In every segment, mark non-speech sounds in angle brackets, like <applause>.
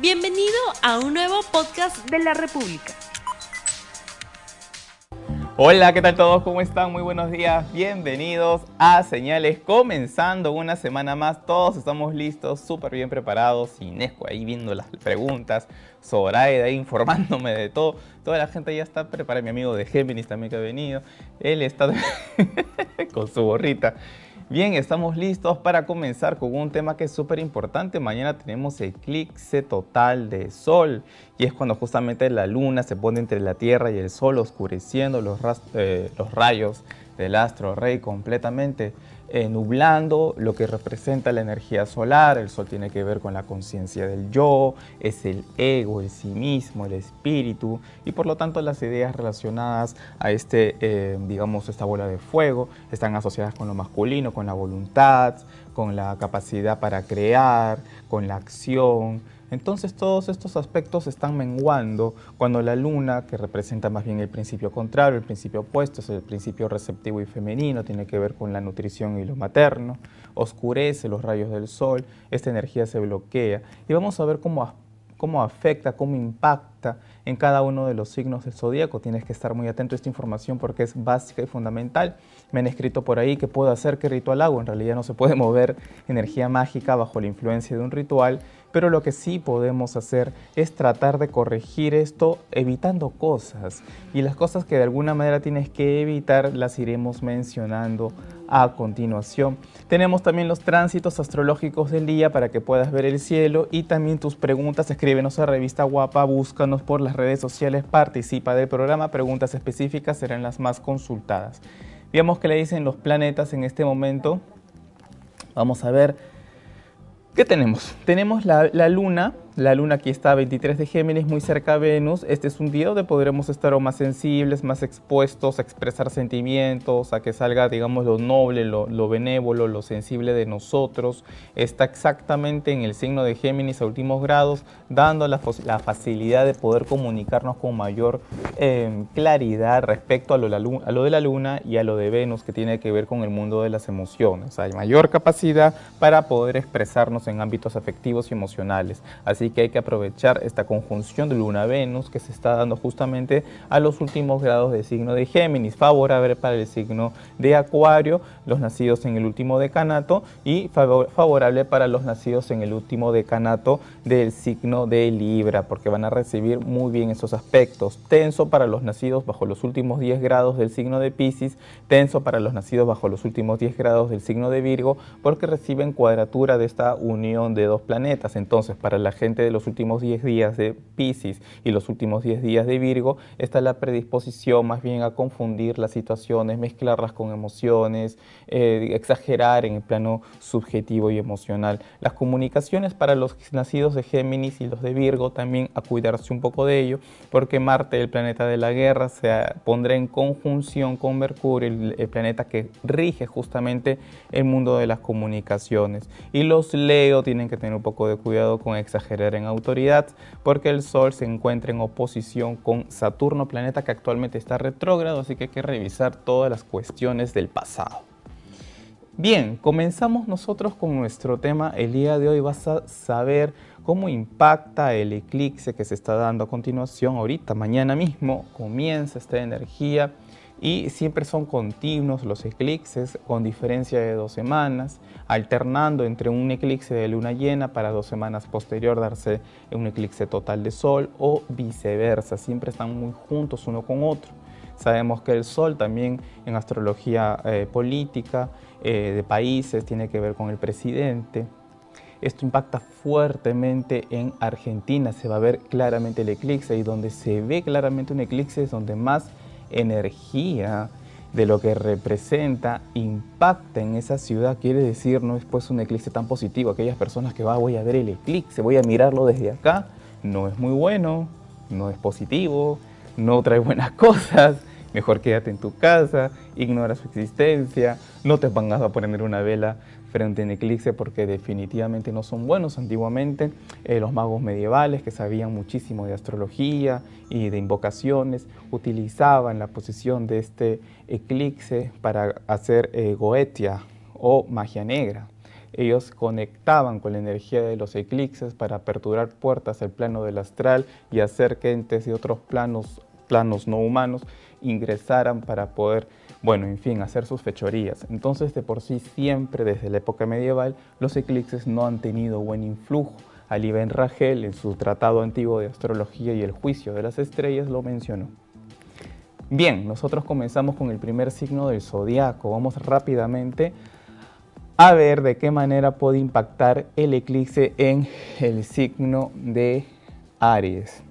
Bienvenido a un nuevo podcast de la República. Hola, ¿qué tal todos? ¿Cómo están? Muy buenos días. Bienvenidos a Señales. Comenzando una semana más, todos estamos listos, súper bien preparados. Inesco ahí viendo las preguntas, Zoraida ahí informándome de todo. Toda la gente ya está preparada. Mi amigo de Géminis también que ha venido. Él está <laughs> con su gorrita. Bien, estamos listos para comenzar con un tema que es súper importante. Mañana tenemos eclipse total de sol y es cuando justamente la luna se pone entre la Tierra y el Sol oscureciendo los, eh, los rayos del astro rey completamente. Eh, nublando lo que representa la energía solar. El sol tiene que ver con la conciencia del yo, es el ego, el sí mismo, el espíritu y por lo tanto las ideas relacionadas a este, eh, digamos, esta bola de fuego están asociadas con lo masculino, con la voluntad, con la capacidad para crear, con la acción, entonces todos estos aspectos están menguando cuando la luna, que representa más bien el principio contrario, el principio opuesto, es el principio receptivo y femenino, tiene que ver con la nutrición y lo materno, oscurece los rayos del sol, esta energía se bloquea y vamos a ver cómo, cómo afecta, cómo impacta en cada uno de los signos del zodíaco. Tienes que estar muy atento a esta información porque es básica y fundamental. Me han escrito por ahí que puedo hacer, qué ritual hago. En realidad no se puede <laughs> mover energía mágica bajo la influencia de un ritual, pero lo que sí podemos hacer es tratar de corregir esto evitando cosas. Y las cosas que de alguna manera tienes que evitar las iremos mencionando a continuación. Tenemos también los tránsitos astrológicos del día para que puedas ver el cielo y también tus preguntas. Escríbenos a Revista Guapa, búscanos por las redes sociales, participa del programa. Preguntas específicas serán las más consultadas. Veamos qué le dicen los planetas en este momento. Vamos a ver ¿Qué tenemos? Tenemos la, luna, la luna aquí está a 23 de Géminis, muy cerca a Venus. Este es un día donde podremos estar más sensibles, más expuestos a expresar sentimientos, a que salga, digamos, lo noble, lo, benévolo, lo sensible de nosotros. Está exactamente en el signo de Géminis a últimos grados, dando la, facilidad de poder comunicarnos con mayor em, claridad respecto a lo, a lo de la luna y a lo de Venus, que tiene que ver con el mundo de las emociones. Hay mayor capacidad para poder expresarnos en ámbitos afectivos y emocionales. Así que hay que aprovechar esta conjunción de Luna-Venus que se está dando justamente a los últimos grados del signo de Géminis, favorable para el signo de Acuario, los nacidos en el último decanato, y favorable para los nacidos en el último decanato del signo de Libra, porque van a recibir muy bien esos aspectos. Tenso para los nacidos bajo los últimos 10 grados del signo de Pisces, tenso para los nacidos bajo los últimos 10 grados del signo de Virgo, porque reciben cuadratura de esta unión de dos planetas. Entonces, para la gente de los últimos 10 días de Pisces y los últimos 10 días de Virgo, está la predisposición más bien a confundir las situaciones, mezclarlas con emociones, eh, exagerar en el plano subjetivo y emocional. Las comunicaciones para los nacidos de Géminis y los de Virgo también a cuidarse un poco de ello, porque Marte, el planeta de la guerra, se pondrá en conjunción con Mercurio, el, planeta que rige justamente el mundo de las comunicaciones. Y los Leo tienen que tener un poco de cuidado con exagerar en autoridad, porque el Sol se encuentra en oposición con Saturno, planeta que actualmente está retrógrado, así que hay que revisar todas las cuestiones del pasado. Bien, comenzamos nosotros con nuestro tema. El día de hoy vas a saber cómo impacta el eclipse que se está dando a continuación. Ahorita, mañana mismo, comienza esta energía y siempre son continuos los eclipses con diferencia de dos semanas, alternando entre un eclipse de luna llena para dos semanas posterior darse un eclipse total de sol o viceversa, siempre están muy juntos uno con otro. Sabemos que el sol también en astrología eh, política eh, de países tiene que ver con el presidente. Esto impacta fuertemente en Argentina, se va a ver claramente el eclipse y donde se ve claramente un eclipse es donde más energía de lo que representa impacta en esa ciudad, quiere decir no es pues un eclipse tan positivo. Aquellas personas que va, voy a ver el eclipse, voy a mirarlo desde acá, no es muy bueno, no es positivo, no trae buenas <laughs> cosas, mejor quédate en tu casa, ignora su existencia, no te pongas a poner una vela frente a eclipse porque definitivamente no son buenos. Antiguamente eh, los magos medievales que sabían muchísimo de astrología y de invocaciones utilizaban la posición de este eclipse para hacer eh, goetia o magia negra. Ellos conectaban con la energía de los eclipses para aperturar puertas al plano del astral y hacer que entes de otros planos, planos no humanos ingresaran para poder, bueno, en fin, hacer sus fechorías. Entonces, de por sí, siempre desde la época medieval, los eclipses no han tenido buen influjo. Ali Ben en su Tratado Antiguo de Astrología y el Juicio de las Estrellas, lo mencionó. Bien, nosotros comenzamos con el primer signo del zodiaco. Vamos rápidamente a ver de qué manera puede impactar el eclipse en el signo de Aries.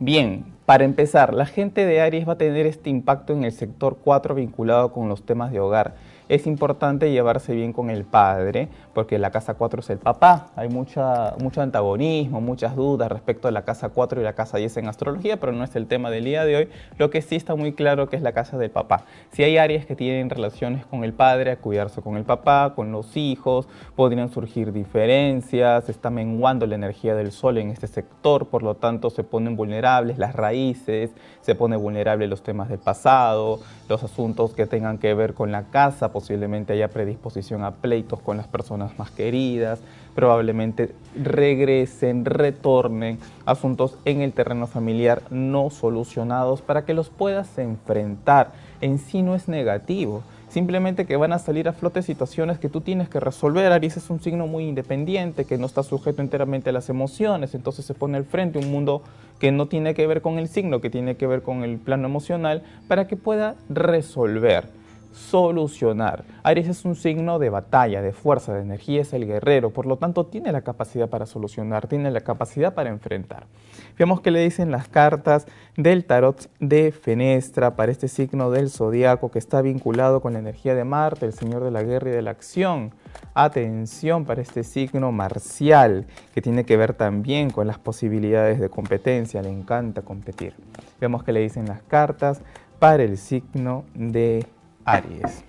Bien, para empezar, la gente de Aries va a tener este impacto en el sector 4 vinculado con los temas de hogar es importante llevarse bien con el padre, porque la casa 4 es el papá. Hay mucha, mucho antagonismo, muchas dudas respecto a la casa 4 y la casa 10 en astrología, pero no es el tema del día de hoy. Lo que sí está muy claro que es la casa del papá. Si hay áreas que tienen relaciones con el padre, a cuidarse con el papá, con los hijos, podrían surgir diferencias, está menguando la energía del sol en este sector, por lo tanto se ponen vulnerables las raíces, se pone vulnerable los temas del pasado, los asuntos que tengan que ver con la casa, posiblemente haya predisposición a pleitos con las personas más queridas, probablemente regresen, retornen asuntos en el terreno familiar no solucionados para que los puedas enfrentar. En sí no es negativo, simplemente que van a salir a flote situaciones que tú tienes que resolver. Aries es un signo muy independiente, que no está sujeto enteramente a las emociones, entonces se pone al frente un mundo que no tiene que ver con el signo, que tiene que ver con el plano emocional, para que pueda resolver solucionar. Aries es un signo de batalla, de fuerza, de energía, es el guerrero, por lo tanto tiene la capacidad para solucionar, tiene la capacidad para enfrentar. Vemos que le dicen las cartas del tarot de Fenestra para este signo del zodiaco que está vinculado con la energía de Marte, el señor de la guerra y de la acción. Atención para este signo marcial que tiene que ver también con las posibilidades de competencia, le encanta competir. Vemos que le dicen las cartas para el signo de Aries.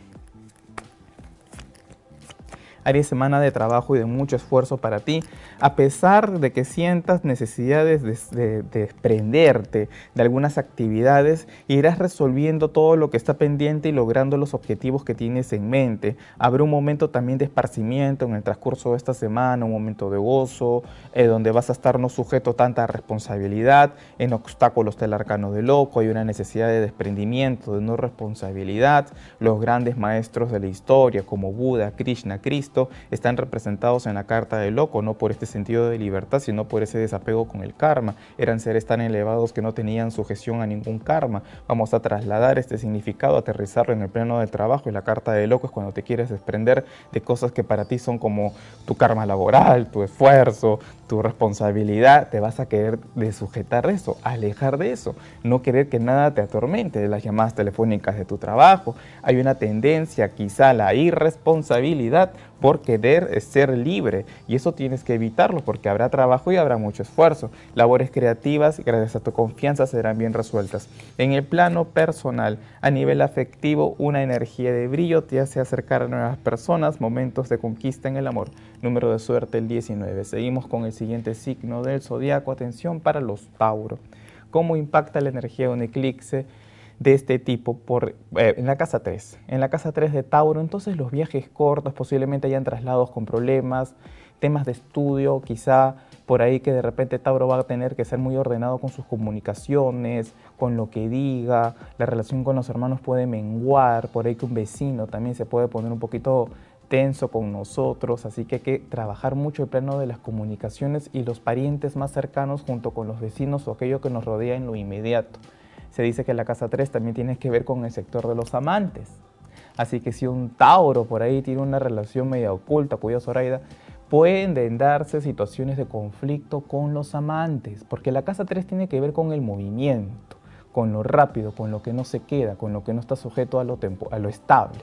Aries, semana de trabajo y de mucho esfuerzo para ti, a pesar de que sientas necesidades de, desprenderte de algunas actividades, irás resolviendo todo lo que está pendiente y logrando los objetivos que tienes en mente. Habrá un momento también de esparcimiento en el transcurso de esta semana, un momento de gozo, eh, donde vas a estar no sujeto a tanta responsabilidad, en obstáculos del arcano de loco, hay una necesidad de desprendimiento, de no responsabilidad. Los grandes maestros de la historia, como Buda, Krishna, Cristo, están representados en la carta del loco, no por este sentido de libertad, sino por ese desapego con el karma. Eran seres tan elevados que no tenían sujeción a ningún karma. Vamos a trasladar este significado, aterrizarlo en el plano del trabajo y la carta del loco es cuando te quieres desprender de cosas que para ti son como tu karma laboral, tu esfuerzo, tu responsabilidad, te vas a querer de sujetar eso, alejar de eso, no querer que nada te atormente de las llamadas telefónicas de tu trabajo. Hay una tendencia quizá la irresponsabilidad por querer ser libre y eso tienes que evitarlo porque habrá trabajo y habrá mucho esfuerzo. Labores creativas, gracias a tu confianza, serán bien resueltas. En el plano personal, a nivel afectivo, una energía de brillo te hace acercar a nuevas personas, momentos de conquista en el amor. Número de suerte el 19. Seguimos con el siguiente signo del zodiaco. Atención para los Tauro. ¿Cómo impacta la energía de un eclipse? De este tipo por, eh, en la casa 3. En la casa 3 de Tauro, entonces los viajes cortos posiblemente hayan traslados con problemas, temas de estudio, quizá por ahí que de repente Tauro va a tener que ser muy ordenado con sus comunicaciones, con lo que diga, la relación con los hermanos puede menguar, por ahí que un vecino también se puede poner un poquito tenso con nosotros, así que hay que trabajar mucho el plano de las comunicaciones y los parientes más cercanos junto con los vecinos o aquello que nos rodea en lo inmediato se dice que la casa 3 también tiene que ver con el sector de los amantes. Así que si un Tauro por ahí tiene una relación media oculta, cuya Zoraida, pueden darse situaciones de conflicto con los amantes, porque la casa 3 tiene que ver con el movimiento, con lo rápido, con lo que no se queda, con lo que no está sujeto a lo, a lo estable.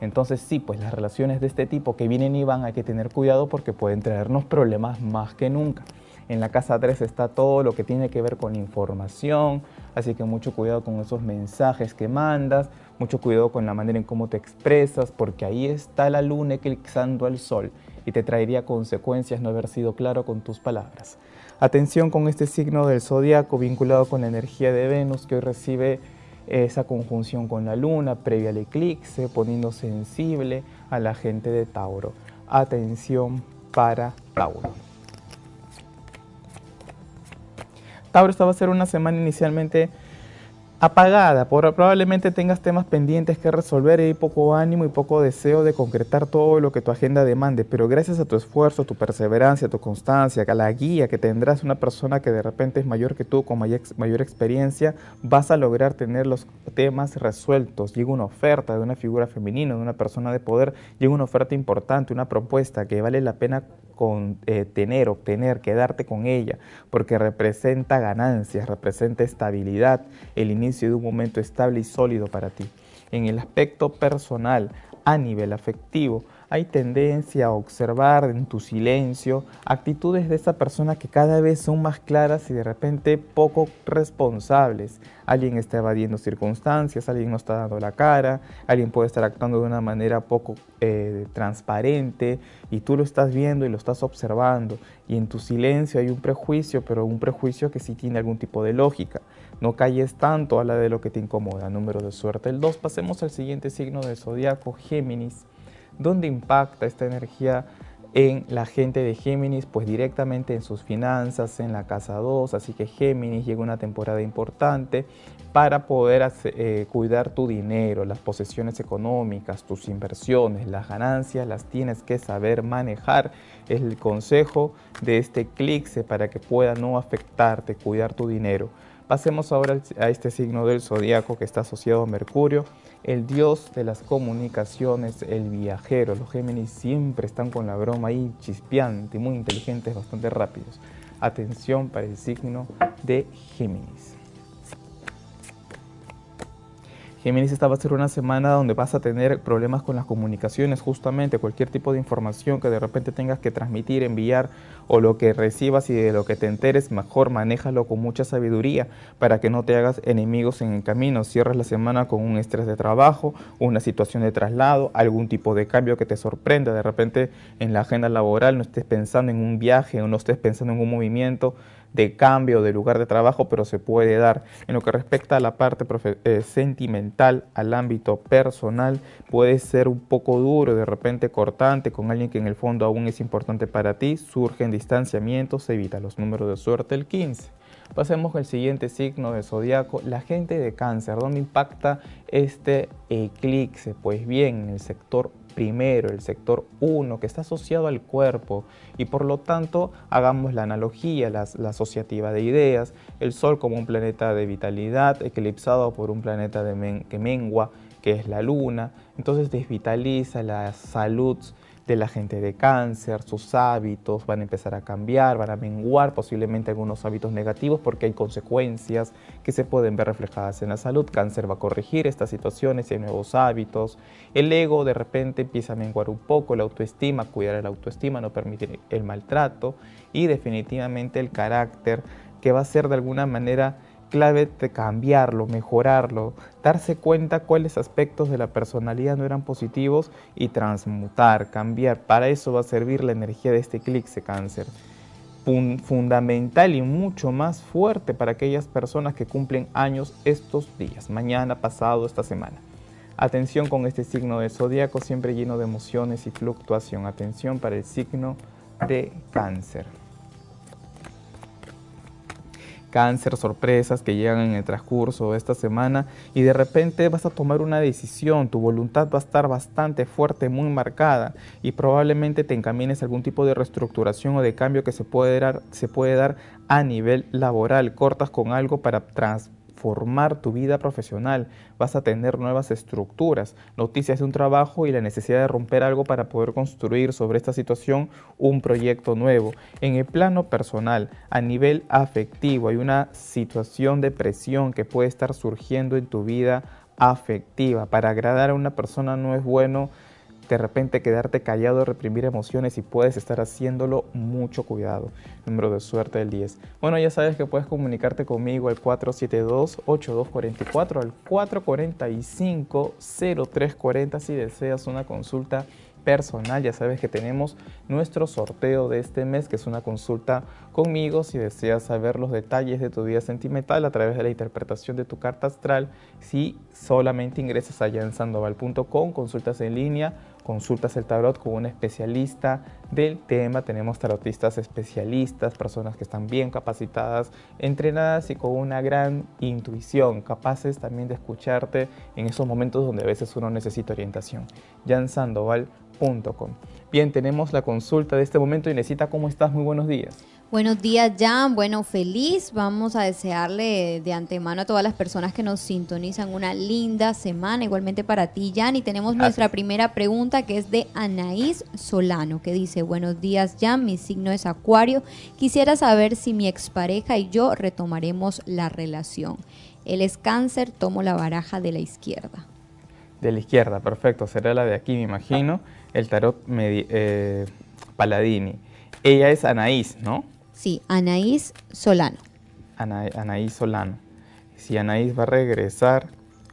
Entonces sí, pues las relaciones de este tipo que vienen y van hay que tener cuidado porque pueden traernos problemas más que nunca. En la casa 3 está todo lo que tiene que ver con información, así que mucho cuidado con esos mensajes que mandas, mucho cuidado con la manera en cómo te expresas, porque ahí está la luna eclipsando al sol y te traería consecuencias no haber sido claro con tus palabras. Atención con este signo del zodiaco vinculado con la energía de Venus que hoy recibe esa conjunción con la luna previa al eclipse, poniendo sensible a la gente de Tauro. Atención para Tauro. Tauro, esta va a ser una semana inicialmente apagada, probablemente tengas temas pendientes que resolver y poco ánimo y poco deseo de concretar todo lo que tu agenda demande, pero gracias a tu esfuerzo, tu perseverancia, tu constancia, a la guía que tendrás una persona que de repente es mayor que tú, con mayor experiencia, vas a lograr tener los temas resueltos. Llega una oferta de una figura femenina, de una persona de poder, llega una oferta importante, una propuesta que vale la pena con, eh, tener, obtener, quedarte con ella, porque representa ganancias, representa estabilidad, el inicio de un momento estable y sólido para ti. En el aspecto personal, a nivel afectivo, hay tendencia a observar en tu silencio actitudes de esa persona que cada vez son más claras y de repente poco responsables. Alguien está evadiendo circunstancias, alguien no está dando la cara, alguien puede estar actuando de una manera poco eh, transparente y tú lo estás viendo y lo estás observando y en tu silencio hay un prejuicio, pero un prejuicio que sí tiene algún tipo de lógica. No calles tanto a la de lo que te incomoda. Número de suerte el 2. Pasemos al siguiente signo del zodiaco, Géminis. ¿Dónde impacta esta energía en la gente de Géminis? Pues directamente en sus finanzas, en la casa 2, así que Géminis llega una temporada importante para poder eh, cuidar tu dinero, las posesiones económicas, tus inversiones, las ganancias, las tienes que saber manejar. Es el consejo de este eclipse para que pueda no afectarte, cuidar tu dinero. Pasemos ahora a este signo del zodiaco que está asociado a Mercurio el dios de las comunicaciones, el viajero. Los Géminis siempre están con la broma ahí chispeante, muy inteligentes, bastante rápidos. Atención para el signo de Géminis. Géminis, esta va a ser una semana donde vas a tener problemas con las comunicaciones, justamente cualquier tipo de información que de repente tengas que transmitir, enviar o lo que recibas y de lo que te enteres, mejor manéjalo con mucha sabiduría para que no te hagas enemigos en el camino. Cierras la semana con un estrés de trabajo, una situación de traslado, algún tipo de cambio que te sorprenda. De repente en la agenda laboral no estés pensando en un viaje o no estés pensando en un movimiento de cambio de lugar de trabajo, pero se puede dar. En lo que respecta a la parte eh, sentimental, al ámbito personal, puede ser un poco duro, de repente cortante, con alguien que en el fondo aún es importante para ti, surgen distanciamientos, evita los números de suerte el 15. Pasemos al siguiente signo de zodiaco, la gente de cáncer. ¿Dónde impacta este eclipse? Pues bien, en el sector primero, el sector 1, que está asociado al cuerpo y por lo tanto hagamos la analogía, la, asociativa de ideas, el Sol como un planeta de vitalidad eclipsado por un planeta de que mengua, que es la Luna, entonces desvitaliza la salud de la gente de cáncer, sus hábitos van a empezar a cambiar, van a menguar posiblemente algunos hábitos negativos porque hay consecuencias que se pueden ver reflejadas en la salud. Cáncer va a corregir estas situaciones y hay nuevos hábitos. El ego de repente empieza a menguar un poco, la autoestima, cuidar la autoestima, no permitir el maltrato y definitivamente el carácter que va a ser de alguna manera clave de cambiarlo, mejorarlo, darse cuenta cuáles aspectos de la personalidad no eran positivos y transmutar, cambiar. Para eso va a servir la energía de este eclipse cáncer. Fundamental y mucho más fuerte para aquellas personas que cumplen años estos días, mañana, pasado, esta semana. Atención con este signo de zodiaco siempre lleno de emociones y fluctuación. Atención para el signo de cáncer cáncer, sorpresas que llegan en el transcurso de esta semana y de repente vas a tomar una decisión, tu voluntad va a estar bastante fuerte, muy marcada y probablemente te encamines a algún tipo de reestructuración o de cambio que se puede dar, se puede dar a nivel laboral, cortas con algo para transformar formar tu vida profesional, vas a tener nuevas estructuras, noticias de un trabajo y la necesidad de romper algo para poder construir sobre esta situación un proyecto nuevo. En el plano personal, a nivel afectivo, hay una situación de presión que puede estar surgiendo en tu vida afectiva. Para agradar a una persona no es bueno de repente quedarte callado, reprimir emociones y puedes estar haciéndolo, mucho cuidado. Número de suerte del 10. Bueno, ya sabes que puedes comunicarte conmigo al 472-8244, al 445-0340 si deseas una consulta personal, ya sabes que tenemos nuestro sorteo de este mes, que es una consulta conmigo si deseas saber los detalles de tu vida sentimental a través de la interpretación de tu carta astral. Si solamente ingresas allá en sandoval.com, consultas en línea, consultas el tarot con un especialista del tema. Tenemos tarotistas especialistas, personas que están bien capacitadas, entrenadas y con una gran intuición, capaces también de escucharte en esos momentos donde a veces uno necesita orientación. jansandoval.com. Bien, tenemos la consulta de este momento. Inesita, ¿cómo estás? Muy buenos días. Buenos días, Jan. Bueno, feliz. Vamos a desearle de antemano a todas las personas que nos sintonizan una linda semana, igualmente para ti, Jan. Y tenemos nuestra primera pregunta que es de Anaís Solano, que dice, buenos días, Jan, mi signo es Acuario. Quisiera saber si mi expareja y yo retomaremos la relación. Él es cáncer, tomo la baraja de la izquierda. De la izquierda, perfecto. Será la de aquí, me imagino. El tarot eh, Paladini. Ella es Anaís, ¿no? Sí, Anaís Solano. Anaís Solano. Si Anaís va a regresar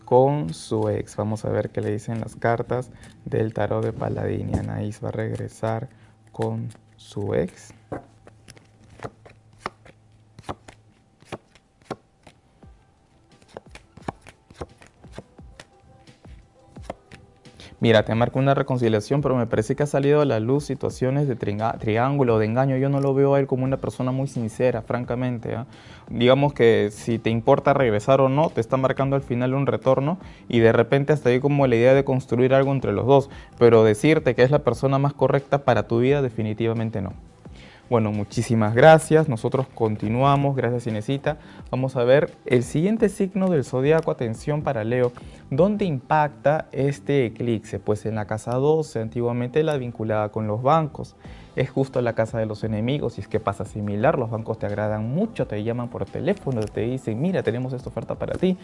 con su ex, vamos a ver qué le dicen las cartas del tarot de Paladini. Anaís va a regresar con su ex. Mira, te marco una reconciliación, pero me parece que ha salido a la luz situaciones de triángulo, de engaño. Yo no lo veo a él como una persona muy sincera, francamente. ¿ah? Digamos que si te importa regresar o no, te está marcando al final un retorno y de repente hasta ahí como la idea de construir algo entre los dos. Pero decirte que es la persona más correcta para tu vida, definitivamente no. Bueno, muchísimas gracias. Nosotros continuamos. Gracias, Inesita. Vamos a ver el siguiente signo del zodiaco. Atención para Leo. ¿Dónde impacta este eclipse? Pues en la casa 12, antiguamente la vinculada con los bancos. Es justo la casa de los enemigos y es que pasa similar. Los bancos te agradan mucho, te llaman por teléfono, te dicen, mira, tenemos esta oferta para ti.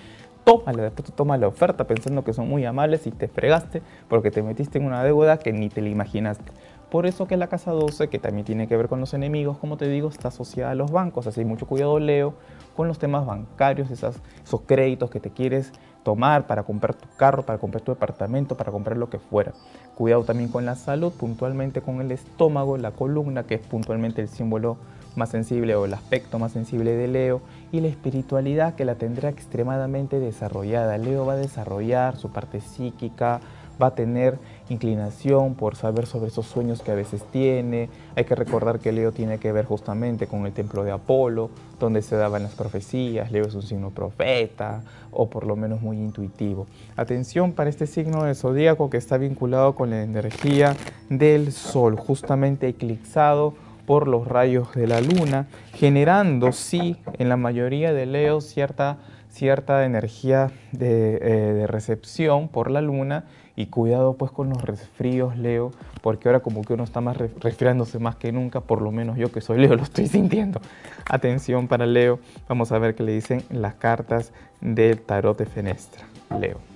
Tómala, después tú tomas la oferta pensando que son muy amables y te fregaste porque te metiste en una deuda que ni te la imaginaste. Por eso que la casa 12, que también tiene que ver con los enemigos, como te digo, está asociada a los bancos. Así mucho cuidado, Leo, con los temas bancarios, esas, esos créditos que te quieres tomar para comprar tu carro, para comprar tu departamento, para comprar lo que fuera. Cuidado también con la salud, puntualmente con el estómago, la columna, que es puntualmente el símbolo más sensible o el aspecto más sensible de Leo, y la espiritualidad que la tendrá extremadamente desarrollada. Leo va a desarrollar su parte psíquica, va a tener inclinación por saber sobre esos sueños que a veces tiene. Hay que recordar que Leo tiene que ver justamente con el templo de Apolo, donde se daban las profecías. Leo es un signo profeta o por lo menos muy intuitivo. Atención para este signo de zodíaco que está vinculado con la energía del sol, justamente eclipsado por los rayos de la luna, generando, sí, en la mayoría de Leo cierta, cierta energía de, eh, de recepción por la luna y cuidado pues con los resfríos, Leo, porque ahora como que uno está más resfriándose más que nunca, por lo menos yo que soy Leo <laughs> lo estoy sintiendo. Atención para Leo, vamos a ver qué le dicen las cartas del tarot de Fenestra. Leo.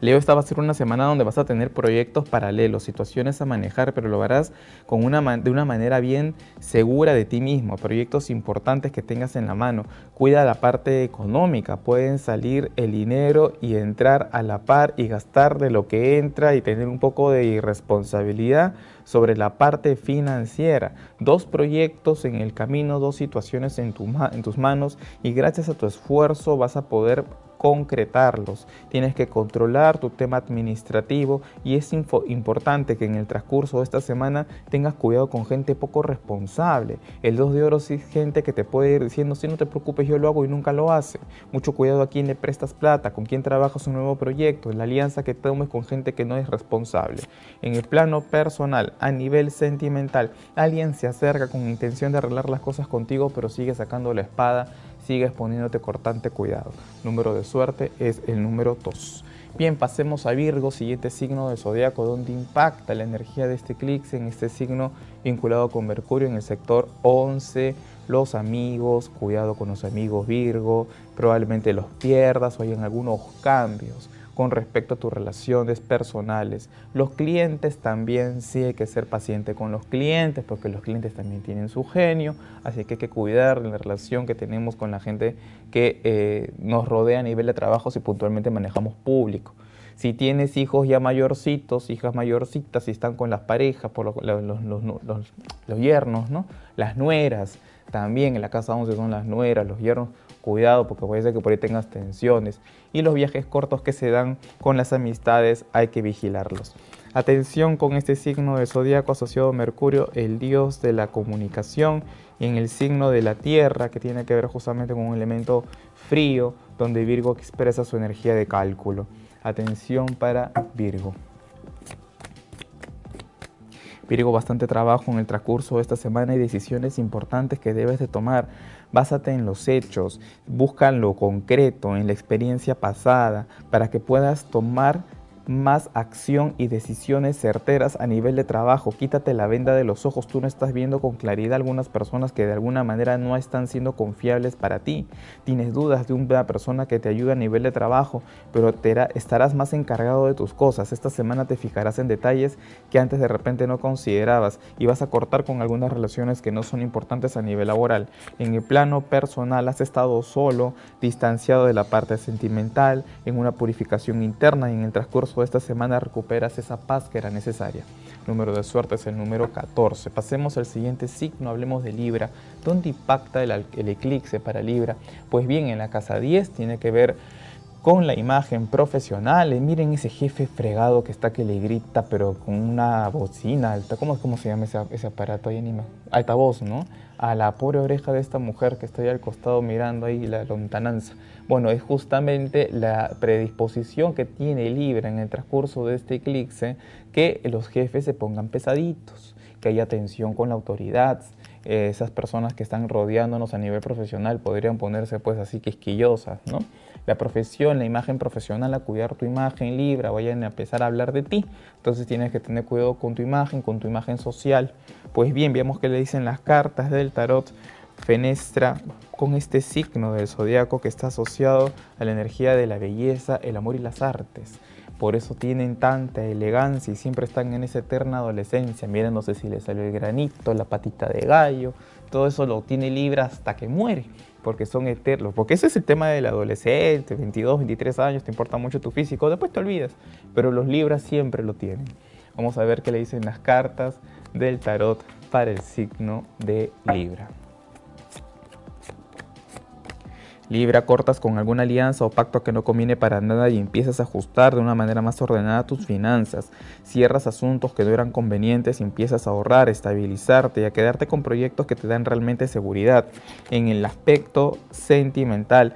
Leo, esta va a ser una semana donde vas a tener proyectos paralelos, situaciones a manejar, pero lo harás con una, de una manera bien segura de ti mismo, proyectos importantes que tengas en la mano. Cuida la parte económica, pueden salir el dinero y entrar a la par y gastar de lo que entra y tener un poco de irresponsabilidad sobre la parte financiera. Dos proyectos en el camino, dos situaciones en, en tus manos y gracias a tu esfuerzo vas a poder concretarlos. Tienes que controlar tu tema administrativo y es importante que en el transcurso de esta semana tengas cuidado con gente poco responsable. El 2 de oro es gente que te puede ir diciendo, si no te preocupes, yo lo hago y nunca lo hace. Mucho cuidado a quién le prestas plata, con quién trabajas un nuevo proyecto, la alianza que tomes con gente que no es responsable. En el plano personal, a nivel sentimental, alguien se acerca con intención de arreglar las cosas contigo, pero sigue sacando la espada sigues poniéndote cortante cuidado. Número de suerte es el número 2. Bien, pasemos a Virgo, siguiente signo de zodiaco, donde impacta la energía de este eclipse en este signo vinculado con Mercurio en el sector 11. Los amigos, cuidado con los amigos Virgo, probablemente los pierdas o hayan algunos cambios con respecto a tus relaciones personales. Los clientes también sí hay que ser paciente con los clientes porque los clientes también tienen su genio, así que hay que cuidar la relación que tenemos con la gente que eh, nos rodea a nivel de trabajo si puntualmente manejamos público. Si tienes hijos ya mayorcitos, hijas mayorcitas, si están con las parejas, por los, los, yernos, ¿no? Las nueras, también en la casa 11 son las nueras, los yernos, cuidado porque puede ser que por ahí tengas tensiones. Y los viajes cortos que se dan con las amistades hay que vigilarlos. Atención con este signo de zodiaco asociado a Mercurio, el dios de la comunicación, y en el signo de la tierra, que tiene que ver justamente con un elemento frío, donde Virgo expresa su energía de cálculo. Atención para Virgo. Virgo, bastante trabajo en el transcurso de esta semana y decisiones importantes que debes de tomar. Básate en los hechos, busca lo concreto, en la experiencia pasada, para que puedas tomar más acción y decisiones certeras a nivel de trabajo. Quítate la venda de los ojos. Tú no estás viendo con claridad algunas personas que de alguna manera no están siendo confiables para ti. Tienes dudas de una persona que te ayuda a nivel de trabajo, pero te estarás más encargado de tus cosas. Esta semana te fijarás en detalles que antes de repente no considerabas y vas a cortar con algunas relaciones que no son importantes a nivel laboral. En el plano personal has estado solo, distanciado de la parte sentimental, en una purificación interna y en el transcurso esta semana recuperas esa paz que era necesaria. Número de suerte es el número 14. Pasemos al siguiente signo, hablemos de Libra. ¿Dónde impacta el, el eclipse para Libra? Pues bien, en la casa 10 tiene que ver con la imagen profesional. Y miren ese jefe fregado que está que le grita, pero con una bocina alta. ¿Cómo, cómo se llama ese, ese aparato ahí anima? Altavoz, ¿no? A la pobre oreja de esta mujer que está ahí al costado mirando ahí la lontananza. Bueno, es justamente la predisposición que tiene Libra en el transcurso de este eclipse que los jefes se pongan pesaditos, que haya tensión con la autoridad, eh, esas personas que están rodeándonos a nivel profesional podrían ponerse pues así quisquillosas, ¿no? La profesión, la imagen profesional, a cuidar tu imagen Libra, vayan a empezar a hablar de ti. Entonces tienes que tener cuidado con tu imagen, con tu imagen social. Pues bien, veamos qué le dicen las cartas del tarot fenestra con este signo del zodiaco que está asociado a la energía de la belleza, el amor y las artes. Por eso tienen tanta elegancia y siempre están en esa eterna adolescencia. Miren, no sé si le salió el granito, la patita de gallo, todo eso lo tiene Libra hasta que muere, porque son eternos. Porque ese es el tema del adolescente, 22, 23 años, te importa mucho tu físico, después te olvidas. Pero los Libras siempre lo tienen. Vamos a ver qué le dicen las cartas del tarot para el signo de Libra. Libra, cortas con alguna alianza o pacto que no conviene para nada y empiezas a ajustar de una manera más ordenada tus finanzas. Cierras asuntos que no eran convenientes y empiezas a ahorrar, estabilizarte y a quedarte con proyectos que te dan realmente seguridad. En el aspecto sentimental,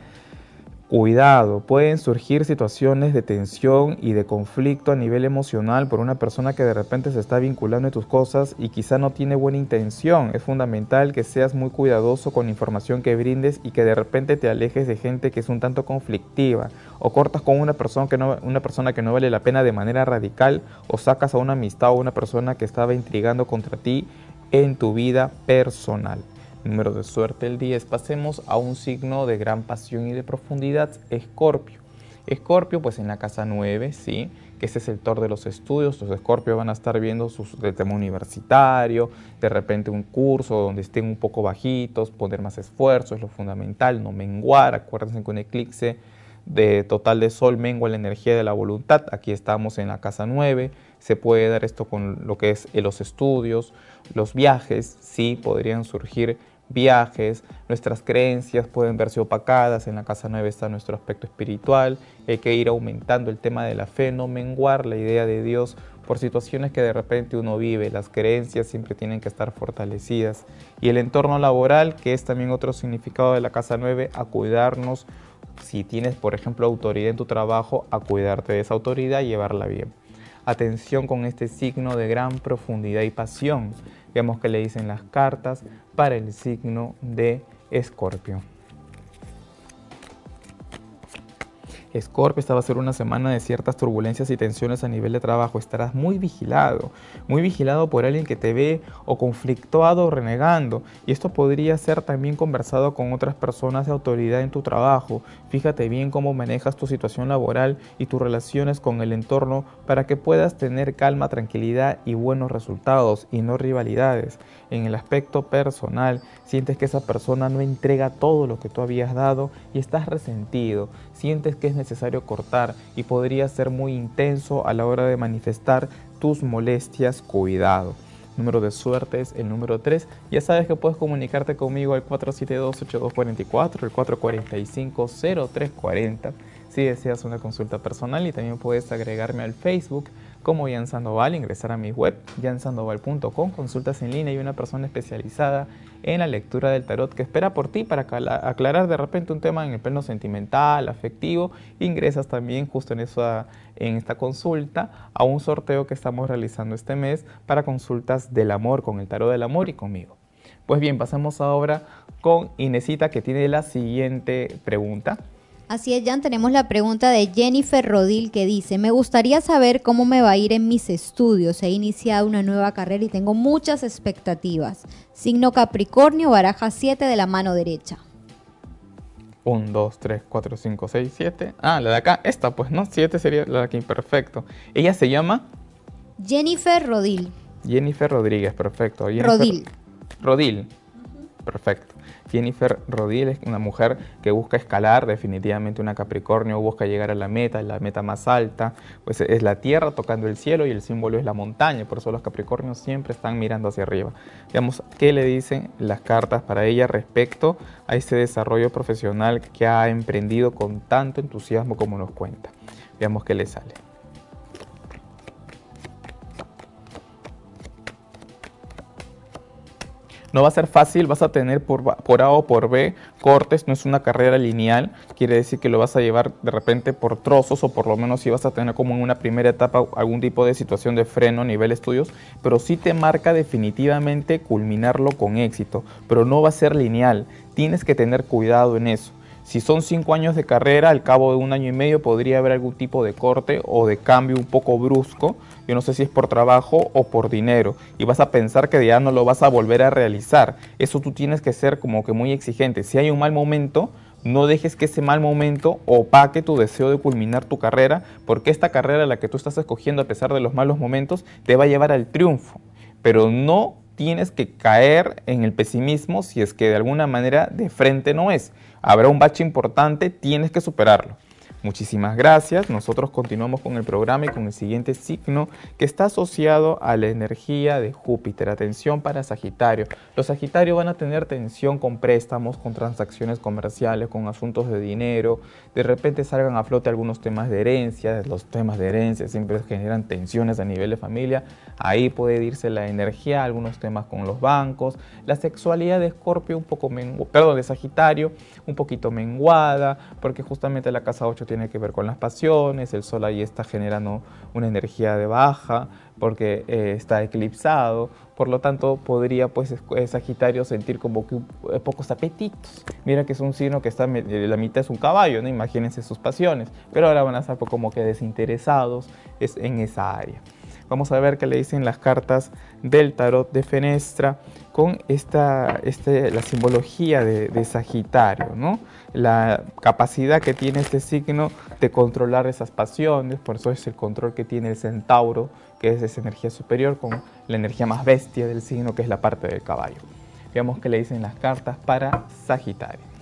Cuidado, pueden surgir situaciones de tensión y de conflicto a nivel emocional por una persona que de repente se está vinculando en tus cosas y quizá no tiene buena intención. Es fundamental que seas muy cuidadoso con la información que brindes y que de repente te alejes de gente que es un tanto conflictiva. O cortas con una persona que no, una persona que no vale la pena de manera radical o sacas a una amistad o una persona que estaba intrigando contra ti en tu vida personal número de suerte el 10, pasemos a un signo de gran pasión y de profundidad, Escorpio. Escorpio, pues en la casa 9, ¿sí? que ese es el tor de los estudios, los Escorpio van a estar viendo su tema universitario, de repente un curso donde estén un poco bajitos, poner más esfuerzo, es lo fundamental, no menguar, acuérdense que un eclipse de total de sol mengua la energía de la voluntad, aquí estamos en la casa 9, se puede dar esto con lo que es los estudios, los viajes, sí, podrían surgir viajes, nuestras creencias pueden verse opacadas, en la casa 9 está nuestro aspecto espiritual, hay que ir aumentando el tema de la fe, no menguar la idea de Dios por situaciones que de repente uno vive, las creencias siempre tienen que estar fortalecidas y el entorno laboral, que es también otro significado de la casa 9, a cuidarnos, si tienes por ejemplo autoridad en tu trabajo, a cuidarte de esa autoridad y llevarla bien. Atención con este signo de gran profundidad y pasión. Vemos que le dicen las cartas para el signo de Escorpio. Escorpio, esta va a ser una semana de ciertas turbulencias y tensiones a nivel de trabajo. Estarás muy vigilado, muy vigilado por alguien que te ve o conflictuado o renegando. Y esto podría ser también conversado con otras personas de autoridad en tu trabajo. Fíjate bien cómo manejas tu situación laboral y tus relaciones con el entorno para que puedas tener calma, tranquilidad y buenos resultados y no rivalidades. En el aspecto personal, sientes que esa persona no entrega todo lo que tú habías dado y estás resentido. Sientes que es necesario cortar y podría ser muy intenso a la hora de manifestar tus molestias. Cuidado número de suerte es el número 3. Ya sabes que puedes comunicarte conmigo al 472-8244, el 445-0340 si deseas una consulta personal y también puedes agregarme al Facebook como Jan Sandoval, ingresar a mi web jansandoval.com, consultas en línea y una persona especializada en la lectura del tarot que espera por ti para aclarar de repente un tema en el plano sentimental, afectivo. Ingresas también justo en, en esta consulta a un sorteo que estamos realizando este mes para consultas del amor, con el tarot del amor y conmigo. Pues bien, pasamos ahora con Inesita que tiene la siguiente pregunta. Así es, Jan, tenemos la pregunta de Jennifer Rodil que dice, me gustaría saber cómo me va a ir en mis estudios. He iniciado una nueva carrera y tengo muchas expectativas. Signo Capricornio, baraja 7 de la mano derecha. 1, 2, 3, 4, 5, 6, 7. Ah, la de acá, esta pues, ¿no? 7 sería la de aquí, perfecto. Ella se llama... Jennifer Rodil. Jennifer Rodríguez, perfecto. Rodil. Rodil, perfecto. Jennifer Rodil es una mujer que busca escalar, definitivamente una Capricornio, busca llegar a la meta, la meta más alta, pues es la tierra tocando el cielo y el símbolo es la montaña, por eso los Capricornios siempre están mirando hacia arriba. Veamos qué le dicen las cartas para ella respecto a este desarrollo profesional que ha emprendido con tanto entusiasmo como nos cuenta. Veamos qué le sale. No va a ser fácil, vas a tener por, por, A o por B cortes, no es una carrera lineal, quiere decir que lo vas a llevar de repente por trozos o por lo menos si vas a tener como en una primera etapa algún tipo de situación de freno a nivel estudios, pero sí te marca definitivamente culminarlo con éxito, pero no va a ser lineal, tienes que tener cuidado en eso. Si son cinco años de carrera, al cabo de un año y medio podría haber algún tipo de corte o de cambio un poco brusco. Yo no sé si es por trabajo o por dinero. Y vas a pensar que ya no lo vas a volver a realizar. Eso tú tienes que ser como que muy exigente. Si hay un mal momento, no dejes que ese mal momento opaque tu deseo de culminar tu carrera, porque esta carrera la que tú estás escogiendo a pesar de los malos momentos te va a llevar al triunfo. Pero no tienes que caer en el pesimismo si es que de alguna manera de frente no es habrá un bache importante, tienes que superarlo. Muchísimas gracias. Nosotros continuamos con el programa y con el siguiente signo que está asociado a la energía de Júpiter. Atención para Sagitario. Los Sagitarios van a tener tensión con préstamos, con transacciones comerciales, con asuntos de dinero. De repente salgan a flote algunos temas de herencia. Los temas de herencia siempre generan tensiones a nivel de familia. Ahí puede irse la energía, algunos temas con los bancos. La sexualidad de Escorpio un poco perdón, de Sagitario un poquito menguada, porque justamente la casa 8 tiene que ver con las pasiones, el sol ahí está generando una energía de baja porque eh, está eclipsado, por lo tanto podría pues eh, Sagitario sentir como que eh, pocos apetitos. Mira que es un signo que está, la mitad es un caballo, ¿no? imagínense sus pasiones, pero ahora van a estar como que desinteresados en esa área. Vamos a ver qué le dicen las cartas del tarot de Fenestra con esta, este, la simbología de, Sagitario, ¿no? la capacidad que tiene este signo de controlar esas pasiones, por eso es el control que tiene el centauro, que es esa energía superior, con la energía más bestia del signo, que es la parte del caballo. Veamos qué le dicen las cartas para Sagitario.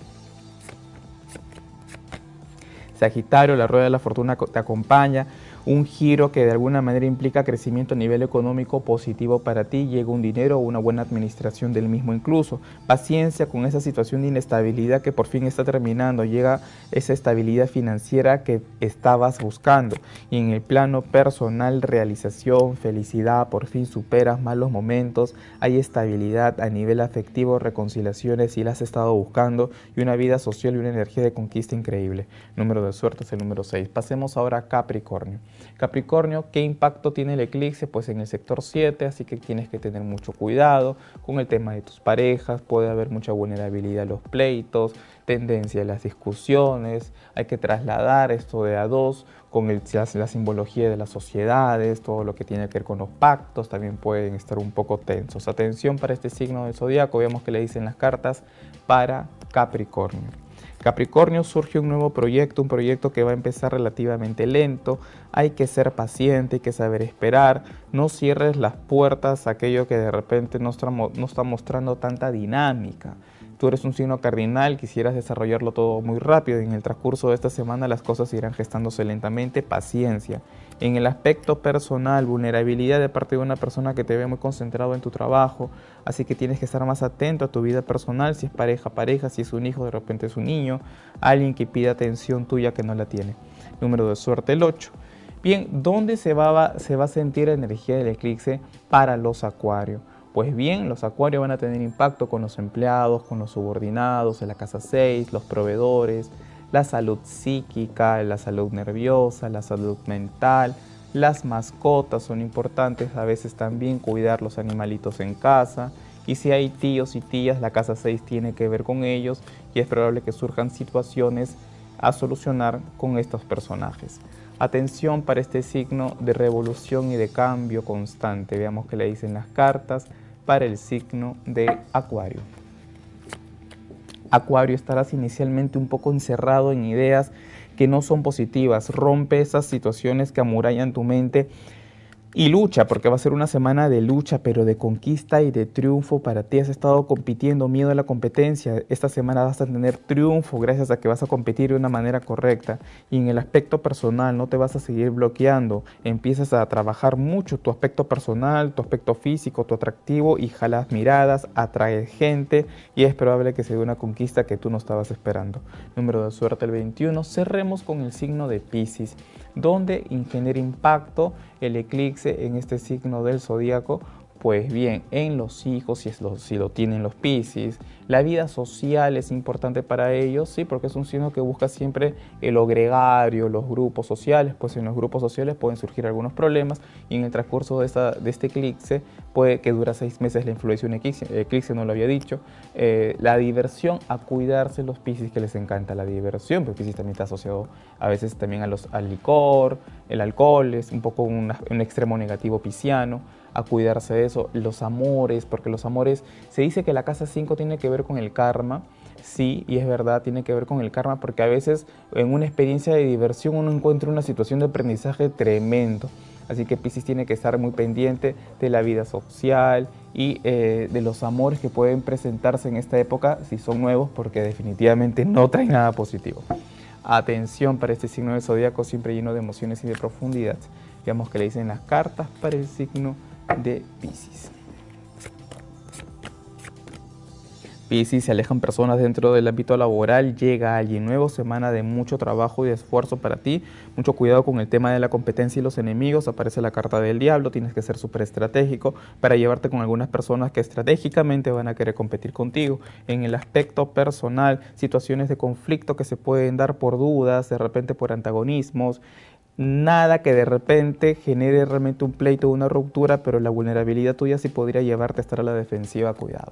Sagitario, la rueda de la fortuna te acompaña, un giro que de alguna manera implica crecimiento a nivel económico positivo para ti, llega un dinero o una buena administración del mismo incluso. Paciencia con esa situación de inestabilidad que por fin está terminando, llega esa estabilidad financiera que estabas buscando. Y en el plano personal, realización, felicidad, por fin superas malos momentos, hay estabilidad a nivel afectivo, reconciliaciones y las has estado buscando y una vida social y una energía de conquista increíble. Número de suerte es el número 6. Pasemos ahora a Capricornio. Capricornio, ¿qué impacto tiene el eclipse? Pues en el sector 7, así que tienes que tener mucho cuidado con el tema de tus parejas, puede haber mucha vulnerabilidad a los pleitos, tendencia a las discusiones, hay que trasladar esto de a dos con la, simbología de las sociedades, todo lo que tiene que ver con los pactos, también pueden estar un poco tensos. Atención para este signo del zodiaco, vemos que le dicen las cartas para Capricornio. Capricornio surge un nuevo proyecto, un proyecto que va a empezar relativamente lento, hay que ser paciente, hay que saber esperar, no cierres las puertas a aquello que de repente no está, no está mostrando tanta dinámica. Tú eres un signo cardinal, quisieras desarrollarlo todo muy rápido en el transcurso de esta semana las cosas irán gestándose lentamente. Paciencia. En el aspecto personal, vulnerabilidad de parte de una persona que te ve muy concentrado en tu trabajo, así que tienes que estar más atento a tu vida personal, si es pareja, pareja, si es un hijo, de repente es un niño, alguien que pide atención tuya que no la tiene. Número de suerte el 8. Bien, ¿dónde se va, se va a sentir la energía del eclipse para los acuarios? Pues bien, los acuarios van a tener impacto con los empleados, con los subordinados, en la casa 6, los proveedores, la salud psíquica, la salud nerviosa, la salud mental. Las mascotas son importantes, a veces también cuidar los animalitos en casa. Y si hay tíos y tías, la casa 6 tiene que ver con ellos y es probable que surjan situaciones a solucionar con estos personajes. Atención para este signo de revolución y de cambio constante. Veamos qué le dicen las cartas para el signo de Acuario. Acuario estarás inicialmente un poco encerrado en ideas que no son positivas, rompe esas situaciones que amurallan tu mente y lucha, porque va a ser una semana de lucha, pero de conquista y de triunfo para ti. Has estado compitiendo, miedo a la competencia. Esta semana vas a tener triunfo gracias a que vas a competir de una manera correcta. Y en el aspecto personal no te vas a seguir bloqueando. Empiezas a trabajar mucho tu aspecto personal, tu aspecto físico, tu atractivo y jalas miradas, atraes gente y es probable que se dé una conquista que tú no estabas esperando. Número de suerte el 21. Cerremos con el signo de Pisces donde genera impacto el eclipse en este signo del zodíaco. Pues bien, en los hijos, si, lo, si lo tienen los Pisces, la vida social es importante para ellos, sí, porque es un signo que busca siempre el gregario, los grupos sociales, pues en los grupos sociales pueden surgir algunos problemas y en el transcurso de, esta, de este eclipse, puede que dura seis meses la influencia de un eclipse, no lo había dicho, eh, la diversión, a cuidarse los Pisces que les encanta la diversión, porque Pisces también está asociado a veces también a los, al licor, el alcohol, es un poco un, un extremo negativo pisciano a cuidarse de eso. Los amores, porque los amores, se dice que la casa 5 tiene que ver con el karma. Sí, y es verdad, tiene que ver con el karma porque a veces en una experiencia de diversión uno encuentra una situación de aprendizaje tremendo. Así que Pisces tiene que estar muy pendiente de la vida social y eh, de los amores que pueden presentarse en esta época si son nuevos porque definitivamente no traen nada positivo. Atención para este signo de zodíaco siempre lleno de emociones y de profundidad. Veamos que le dicen las cartas para el signo de Pisces. Pisces, se alejan personas dentro del ámbito laboral, llega alguien nuevo, semana de mucho trabajo y esfuerzo para ti, mucho cuidado con el tema de la competencia y los enemigos, aparece la carta del diablo, tienes que ser súper estratégico para llevarte con algunas personas que estratégicamente van a querer competir contigo. En el aspecto personal, situaciones de conflicto que se pueden dar por dudas, de repente por antagonismos, nada que de repente genere realmente un pleito o una ruptura, pero la vulnerabilidad tuya sí podría llevarte a estar a la defensiva, cuidado.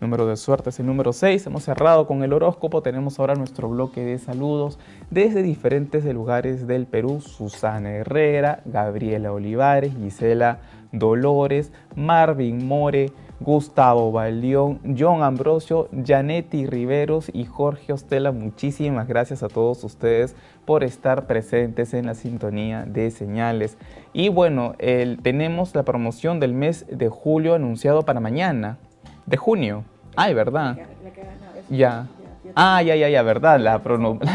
Número de suerte es el número 6, hemos cerrado con el horóscopo, tenemos ahora nuestro bloque de saludos desde diferentes lugares del Perú, Susana Herrera, Gabriela Olivares, Gisela Dolores, Marvin More, Gustavo Baldión, John Ambrosio, Janetti Riveros y Jorge Ostela. Muchísimas gracias a todos ustedes por estar presentes en la sintonía de señales. Y bueno, tenemos la promoción del mes de julio anunciado para mañana, de junio. Ay, ¿verdad? Ya. Ah, ya, ya, ya, verdad. La,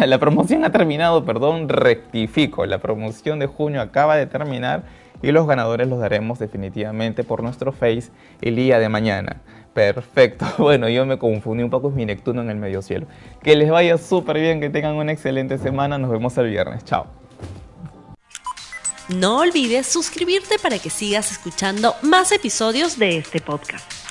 la promoción ha terminado, perdón, rectifico. La promoción de junio acaba de terminar y los ganadores los daremos definitivamente por nuestro Face el día de mañana. Perfecto. <laughs> Bueno, yo me confundí un poco, es mi Neptuno en el medio cielo. Que les vaya súper bien, que tengan una excelente semana. Nos vemos el viernes. Chao. No olvides suscribirte para que sigas escuchando más episodios de este podcast.